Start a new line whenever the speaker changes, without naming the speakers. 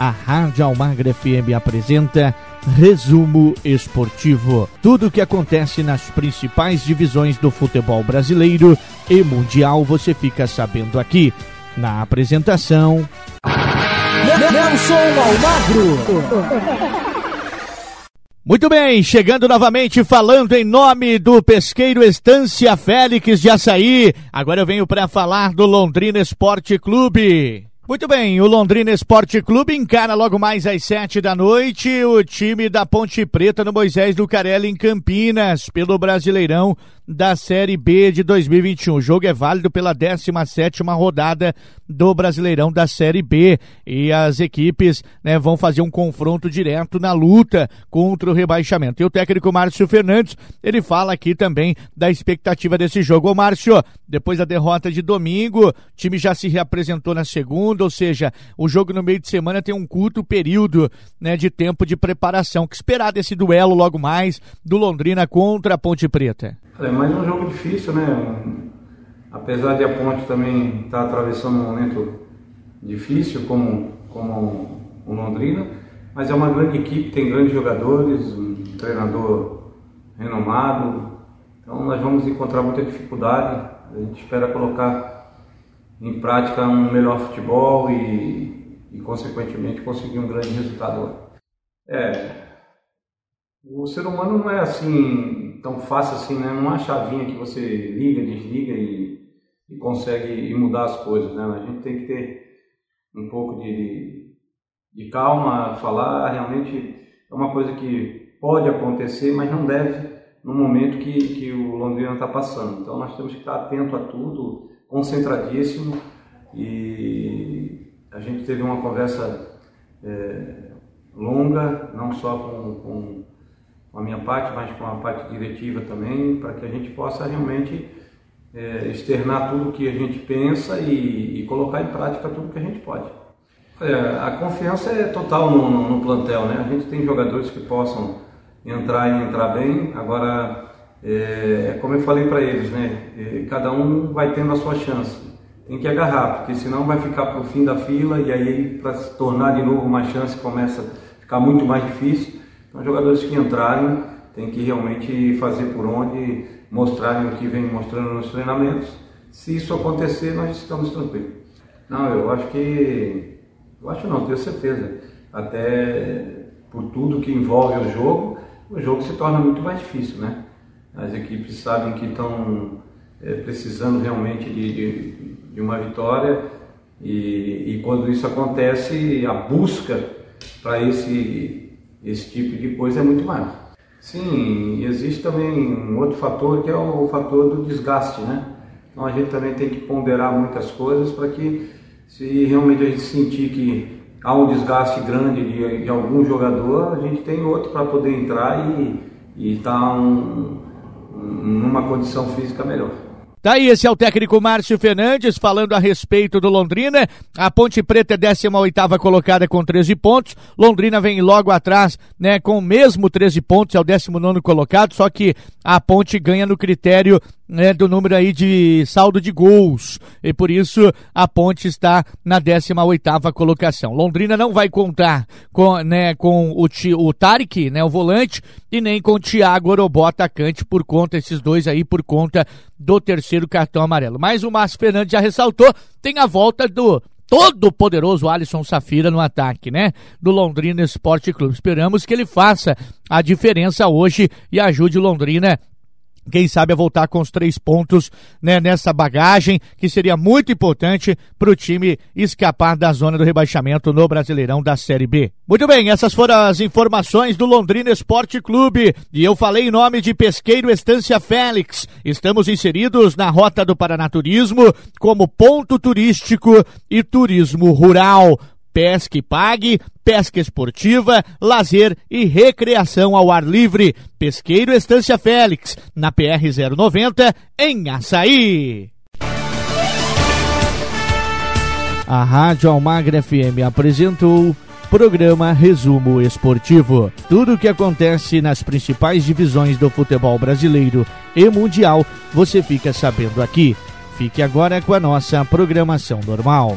a Rádio Almagra FM apresenta Resumo Esportivo. Tudo o que acontece nas principais divisões do futebol brasileiro e mundial você fica sabendo aqui. Na apresentação. Nelson Almagro. Muito bem, chegando novamente falando em nome do pesqueiro Estância Félix de Açaí. Agora eu venho para falar do Londrina Esporte Clube. Muito bem, o Londrina Esporte Clube encara logo mais às sete da noite o time da Ponte Preta no Moisés do Carelli em Campinas, pelo Brasileirão da Série B de 2021. O jogo é válido pela 17 rodada do Brasileirão da Série B e as equipes né, vão fazer um confronto direto na luta contra o rebaixamento. E o técnico Márcio Fernandes, ele fala aqui também da expectativa desse jogo. Ô Márcio, depois da derrota de domingo, o time já se reapresentou na segunda, ou seja, o jogo no meio de semana tem um curto período né, de tempo de preparação. O que esperar desse duelo logo mais do Londrina contra a Ponte Preta?
É mais um jogo difícil, né? Apesar de a Ponte também estar tá atravessando um momento difícil como, como o Londrina, mas é uma grande equipe, tem grandes jogadores, um treinador renomado, então nós vamos encontrar muita dificuldade. A gente espera colocar em prática um melhor futebol e, e consequentemente conseguir um grande resultado. É, o ser humano não é assim tão fácil assim, né? Não é uma chavinha que você liga, desliga e, e consegue mudar as coisas, né? A gente tem que ter um pouco de, de calma, falar realmente é uma coisa que pode acontecer, mas não deve no momento que, que o Londrina está passando. Então nós temos que estar atento a tudo, concentradíssimo e a gente teve uma conversa é, longa, não só com, com com a minha parte, mas com a parte diretiva também, para que a gente possa realmente é, externar tudo o que a gente pensa e, e, colocar em prática tudo que a gente pode. É, a confiança é total no, no, no, plantel, né? A gente tem jogadores que possam entrar e entrar bem. Agora, é, como eu falei para eles, né? É, cada um vai tendo a sua chance. Tem que agarrar, porque senão vai ficar para o fim da fila e aí para se tornar de novo uma chance começa a ficar muito mais difícil. Então, jogadores que entrarem têm que realmente fazer por onde, mostrarem o que vem mostrando nos treinamentos. Se isso acontecer, nós estamos tranquilos. Não, eu acho que. Eu acho não, tenho certeza. Até por tudo que envolve o jogo, o jogo se torna muito mais difícil, né? As equipes sabem que estão é, precisando realmente de, de, de uma vitória e, e, quando isso acontece, a busca para esse esse tipo de coisa é muito mais. Sim, existe também um outro fator que é o fator do desgaste, né? Então a gente também tem que ponderar muitas coisas para que se realmente a gente sentir que há um desgaste grande de, de algum jogador, a gente tem outro para poder entrar e estar tá um, numa condição física melhor.
Daí esse é o técnico Márcio Fernandes falando a respeito do Londrina. A Ponte Preta é 18 colocada com 13 pontos. Londrina vem logo atrás, né, com o mesmo 13 pontos, é o 19 colocado, só que a Ponte ganha no critério né, do número aí de saldo de gols. E por isso a Ponte está na 18ª colocação. Londrina não vai contar com, né, com o, o Tarek, né, o volante, e nem com o Thiago Orobó, atacante, por conta, esses dois aí, por conta do terceiro cartão amarelo. Mas o Márcio Fernandes já ressaltou, tem a volta do todo poderoso Alisson Safira no ataque, né? Do Londrina Esporte Clube. Esperamos que ele faça a diferença hoje e ajude Londrina quem sabe a voltar com os três pontos né, nessa bagagem, que seria muito importante para o time escapar da zona do rebaixamento no Brasileirão da Série B. Muito bem, essas foram as informações do Londrina Esporte Clube. E eu falei em nome de Pesqueiro Estância Félix. Estamos inseridos na Rota do Paranaturismo como ponto turístico e turismo rural. Pesque Pague, pesca esportiva, lazer e recreação ao ar livre. Pesqueiro Estância Félix, na PR 090, em Açaí. A Rádio Almagra FM apresentou programa Resumo Esportivo. Tudo o que acontece nas principais divisões do futebol brasileiro e mundial, você fica sabendo aqui. Fique agora com a nossa programação normal.